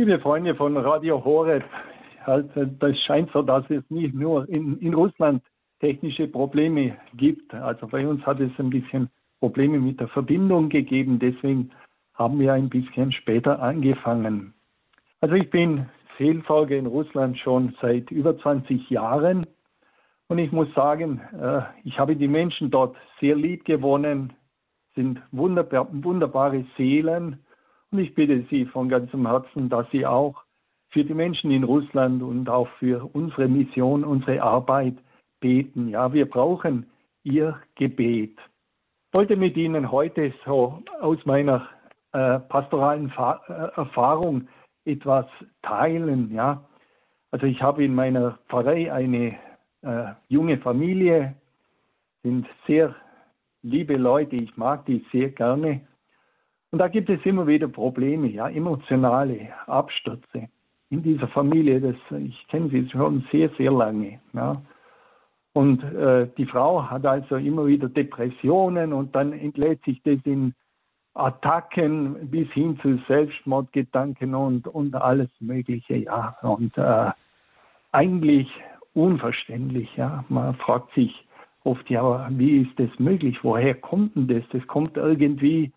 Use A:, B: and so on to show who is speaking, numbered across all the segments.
A: Liebe Freunde von Radio Horeb, halt, das scheint so, dass es nicht nur in, in Russland technische Probleme gibt. Also bei uns hat es ein bisschen Probleme mit der Verbindung gegeben, deswegen haben wir ein bisschen später angefangen. Also ich bin Seelsorger in Russland schon seit über 20 Jahren und ich muss sagen, äh, ich habe die Menschen dort sehr lieb gewonnen, sind wunderbar, wunderbare Seelen und ich bitte Sie von ganzem Herzen, dass Sie auch für die Menschen in Russland und auch für unsere Mission, unsere Arbeit beten. Ja, wir brauchen Ihr Gebet. Ich wollte mit Ihnen heute so aus meiner äh, pastoralen Fa äh, Erfahrung etwas teilen. Ja, also ich habe in meiner Pfarrei eine äh, junge Familie, sind sehr liebe Leute, ich mag die sehr gerne. Und da gibt es immer wieder Probleme, ja, emotionale Abstürze in dieser Familie. Das, ich kenne sie schon sehr, sehr lange. Ja. Und äh, die Frau hat also immer wieder Depressionen und dann entlädt sich das in Attacken bis hin zu Selbstmordgedanken und, und alles Mögliche. Ja. Und äh, eigentlich unverständlich. Ja. Man fragt sich oft, ja, wie ist das möglich? Woher kommt denn das? Das kommt irgendwie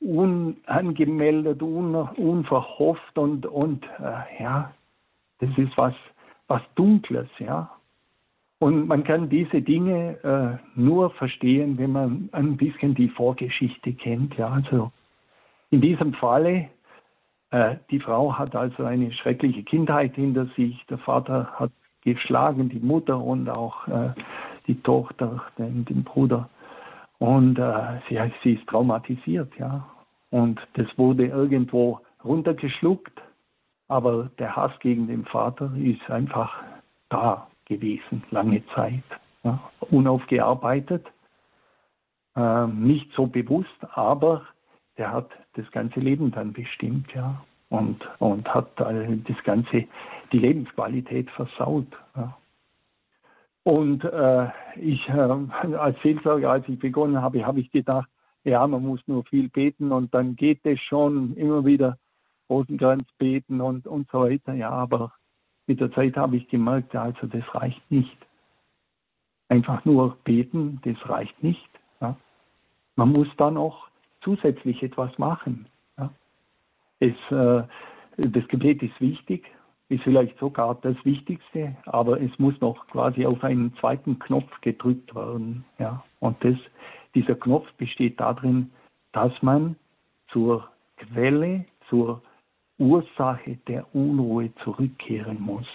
A: unangemeldet, un, unverhofft und, und äh, ja, das ist was, was Dunkles, ja. Und man kann diese Dinge äh, nur verstehen, wenn man ein bisschen die Vorgeschichte kennt, ja. Also in diesem Falle, äh, die Frau hat also eine schreckliche Kindheit hinter sich. Der Vater hat geschlagen, die Mutter und auch äh, die Tochter, den, den Bruder. Und äh, sie, sie ist traumatisiert, ja. Und das wurde irgendwo runtergeschluckt, aber der Hass gegen den Vater ist einfach da gewesen, lange Zeit. Ja. Unaufgearbeitet, äh, nicht so bewusst, aber der hat das ganze Leben dann bestimmt, ja. Und, und hat das Ganze, die Lebensqualität versaut. Ja. Und äh, ich äh, als Seelsorger, als ich begonnen habe, habe ich gedacht, ja, man muss nur viel beten und dann geht es schon immer wieder Rosenkranz beten und, und so weiter. Ja, aber mit der Zeit habe ich gemerkt, also das reicht nicht. Einfach nur beten, das reicht nicht. Ja. Man muss dann noch zusätzlich etwas machen. Ja. Es, äh, das Gebet ist wichtig, ist vielleicht sogar das Wichtigste, aber es muss noch quasi auf einen zweiten Knopf gedrückt werden. Ja. Und das, dieser Knopf besteht darin, dass man zur Quelle, zur Ursache der Unruhe zurückkehren muss.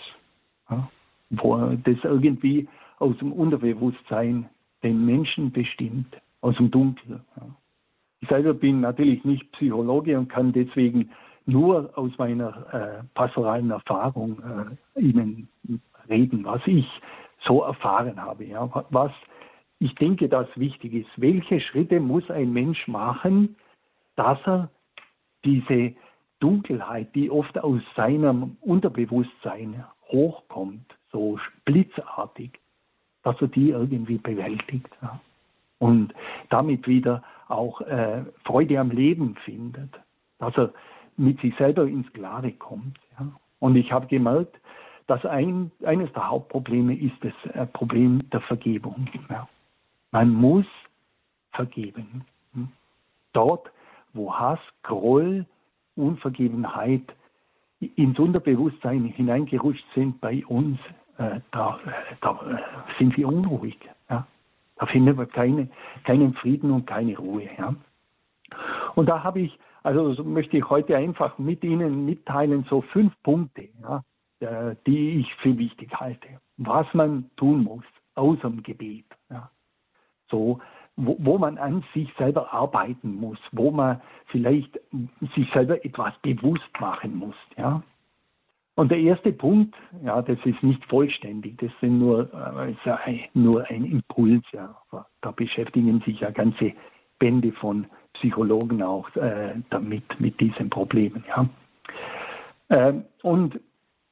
A: Ja. Wo das irgendwie aus dem Unterbewusstsein den Menschen bestimmt, aus dem Dunkel. Ja. Ich selber bin natürlich nicht Psychologe und kann deswegen nur aus meiner äh, pastoralen Erfahrung äh, Ihnen reden, was ich so erfahren habe. Ja. Was ich denke, das wichtig ist. Welche Schritte muss ein Mensch machen, dass er diese Dunkelheit, die oft aus seinem Unterbewusstsein hochkommt, so blitzartig, dass er die irgendwie bewältigt ja. und damit wieder auch äh, Freude am Leben findet, dass er mit sich selber ins Klare kommt. Ja. Und ich habe gemerkt, dass ein, eines der Hauptprobleme ist das äh, Problem der Vergebung. Ja. Man muss vergeben. Hm. Dort, wo Hass, Groll, Unvergebenheit ins Unterbewusstsein hineingerutscht sind bei uns, äh, da, da äh, sind wir unruhig. Ja. Da finden wir keine, keinen Frieden und keine Ruhe. Ja. Und da habe ich also so möchte ich heute einfach mit Ihnen mitteilen, so fünf Punkte, ja, äh, die ich für wichtig halte, was man tun muss, außer dem Gebet. Ja. So, wo, wo, man an sich selber arbeiten muss, wo man vielleicht sich selber etwas bewusst machen muss. Ja. Und der erste Punkt, ja, das ist nicht vollständig, das sind nur, äh, nur ein Impuls. Ja. Da beschäftigen sich ja ganze Bände von Psychologen auch äh, damit, mit diesen Problemen. Ja. Ähm, und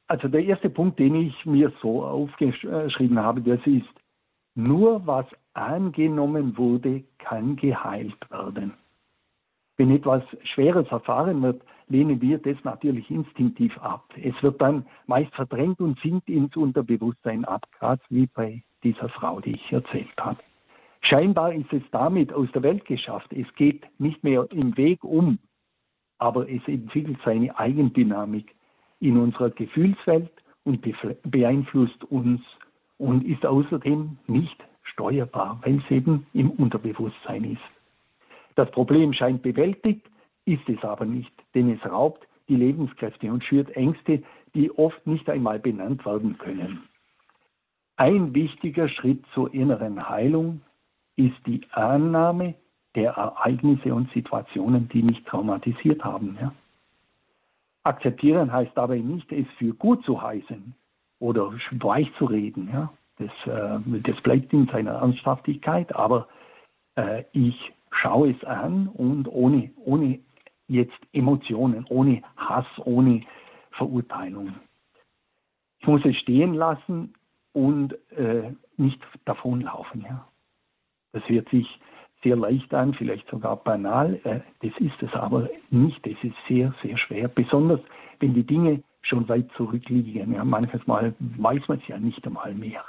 A: also der erste Punkt, den ich mir so aufgeschrieben habe, das ist, nur was angenommen wurde, kann geheilt werden. Wenn etwas Schweres erfahren wird, lehnen wir das natürlich instinktiv ab. Es wird dann meist verdrängt und sinkt ins Unterbewusstsein ab, gerade wie bei dieser Frau, die ich erzählt habe. Scheinbar ist es damit aus der Welt geschafft. Es geht nicht mehr im Weg um, aber es entwickelt seine Eigendynamik in unserer Gefühlswelt und beeinflusst uns und ist außerdem nicht steuerbar, weil es eben im Unterbewusstsein ist. Das Problem scheint bewältigt, ist es aber nicht, denn es raubt die Lebenskräfte und schürt Ängste, die oft nicht einmal benannt werden können. Ein wichtiger Schritt zur inneren Heilung ist die Annahme der Ereignisse und Situationen, die mich traumatisiert haben. Ja. Akzeptieren heißt dabei nicht, es für gut zu heißen oder weich zu reden. Ja. Das, äh, das bleibt in seiner Ernsthaftigkeit, aber äh, ich schaue es an und ohne, ohne jetzt Emotionen, ohne Hass, ohne Verurteilung. Ich muss es stehen lassen und äh, nicht davonlaufen. Ja. Das hört sich sehr leicht an, vielleicht sogar banal. Äh, das ist es aber nicht. Es ist sehr, sehr schwer, besonders wenn die Dinge schon weit zurückliegen. Ja, manches weiß man es ja nicht einmal mehr.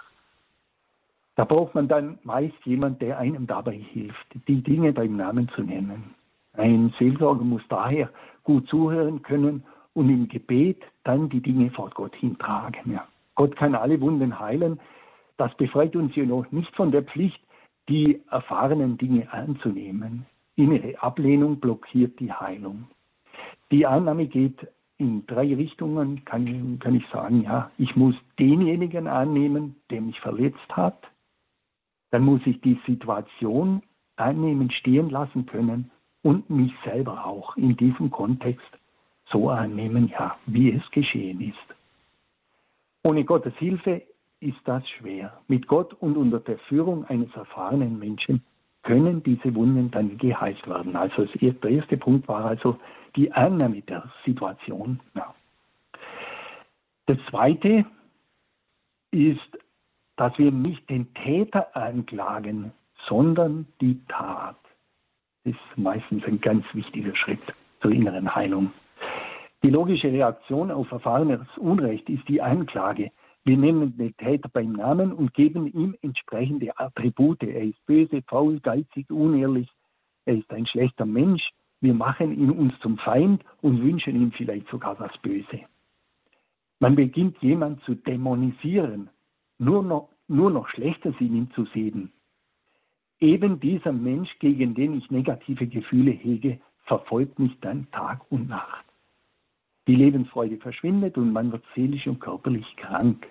A: Da braucht man dann meist jemand, der einem dabei hilft, die Dinge beim Namen zu nennen. Ein Seelsorger muss daher gut zuhören können und im Gebet dann die Dinge vor Gott hintragen. Ja. Gott kann alle Wunden heilen. Das befreit uns jedoch nicht von der Pflicht, die erfahrenen Dinge anzunehmen. Innere Ablehnung blockiert die Heilung. Die Annahme geht in drei Richtungen, kann, kann ich sagen, ja, ich muss denjenigen annehmen, der mich verletzt hat. Dann muss ich die Situation annehmen, stehen lassen können und mich selber auch in diesem Kontext so annehmen, ja, wie es geschehen ist. Ohne Gottes Hilfe ist das schwer. Mit Gott und unter der Führung eines erfahrenen Menschen können diese Wunden dann geheilt werden. Also der erste Punkt war also die Annahme der Situation. Ja. Das zweite ist, dass wir nicht den Täter anklagen, sondern die Tat. Das ist meistens ein ganz wichtiger Schritt zur inneren Heilung. Die logische Reaktion auf erfahrenes Unrecht ist die Anklage. Wir nennen den Täter beim Namen und geben ihm entsprechende Attribute. Er ist böse, faul, geizig, unehrlich. Er ist ein schlechter Mensch. Wir machen ihn uns zum Feind und wünschen ihm vielleicht sogar das Böse. Man beginnt jemanden zu dämonisieren, nur noch, nur noch Schlechtes in ihm zu sehen. Eben dieser Mensch, gegen den ich negative Gefühle hege, verfolgt mich dann Tag und Nacht. Die Lebensfreude verschwindet und man wird seelisch und körperlich krank.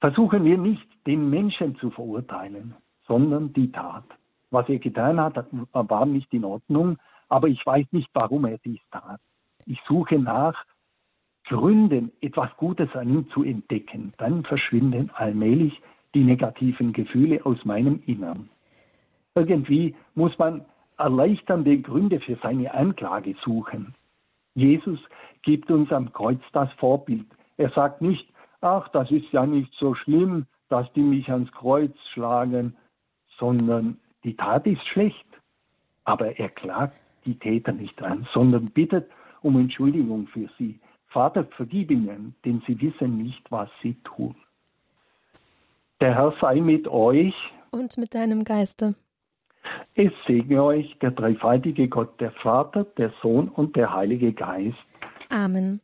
A: Versuchen wir nicht, den Menschen zu verurteilen, sondern die Tat. Was er getan hat, war nicht in Ordnung, aber ich weiß nicht, warum er dies tat. Ich suche nach Gründen, etwas Gutes an ihm zu entdecken. Dann verschwinden allmählich die negativen Gefühle aus meinem Innern. Irgendwie muss man erleichternde Gründe für seine Anklage suchen. Jesus gibt uns am Kreuz das Vorbild. Er sagt nicht, ach, das ist ja nicht so schlimm, dass die mich ans Kreuz schlagen, sondern die Tat ist schlecht. Aber er klagt die Täter nicht an, sondern bittet um Entschuldigung für sie. Vater, vergib ihnen, denn sie wissen nicht, was sie tun. Der Herr sei mit euch.
B: Und mit deinem Geiste.
A: Es segne euch der dreifaltige Gott, der Vater, der Sohn und der Heilige Geist.
B: Amen.